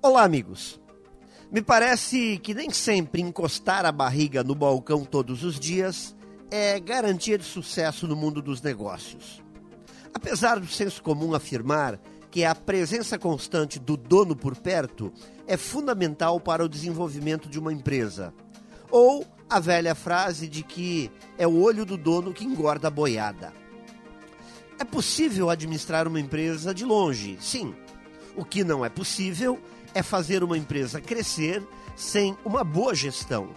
Olá, amigos. Me parece que nem sempre encostar a barriga no balcão todos os dias é garantia de sucesso no mundo dos negócios. Apesar do senso comum afirmar que a presença constante do dono por perto é fundamental para o desenvolvimento de uma empresa, ou a velha frase de que é o olho do dono que engorda a boiada. É possível administrar uma empresa de longe, sim. O que não é possível é fazer uma empresa crescer sem uma boa gestão.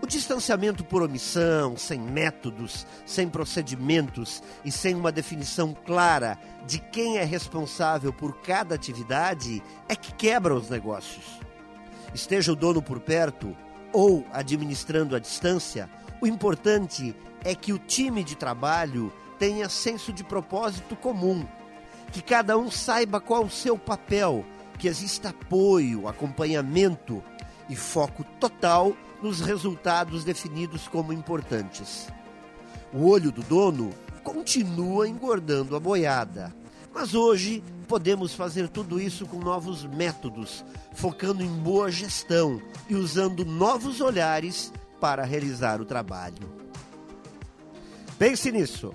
O distanciamento por omissão, sem métodos, sem procedimentos e sem uma definição clara de quem é responsável por cada atividade é que quebra os negócios. Esteja o dono por perto ou administrando à distância, o importante é que o time de trabalho tenha senso de propósito comum, que cada um saiba qual o seu papel que exista apoio, acompanhamento e foco total nos resultados definidos como importantes. O olho do dono continua engordando a boiada, mas hoje podemos fazer tudo isso com novos métodos, focando em boa gestão e usando novos olhares para realizar o trabalho. Pense nisso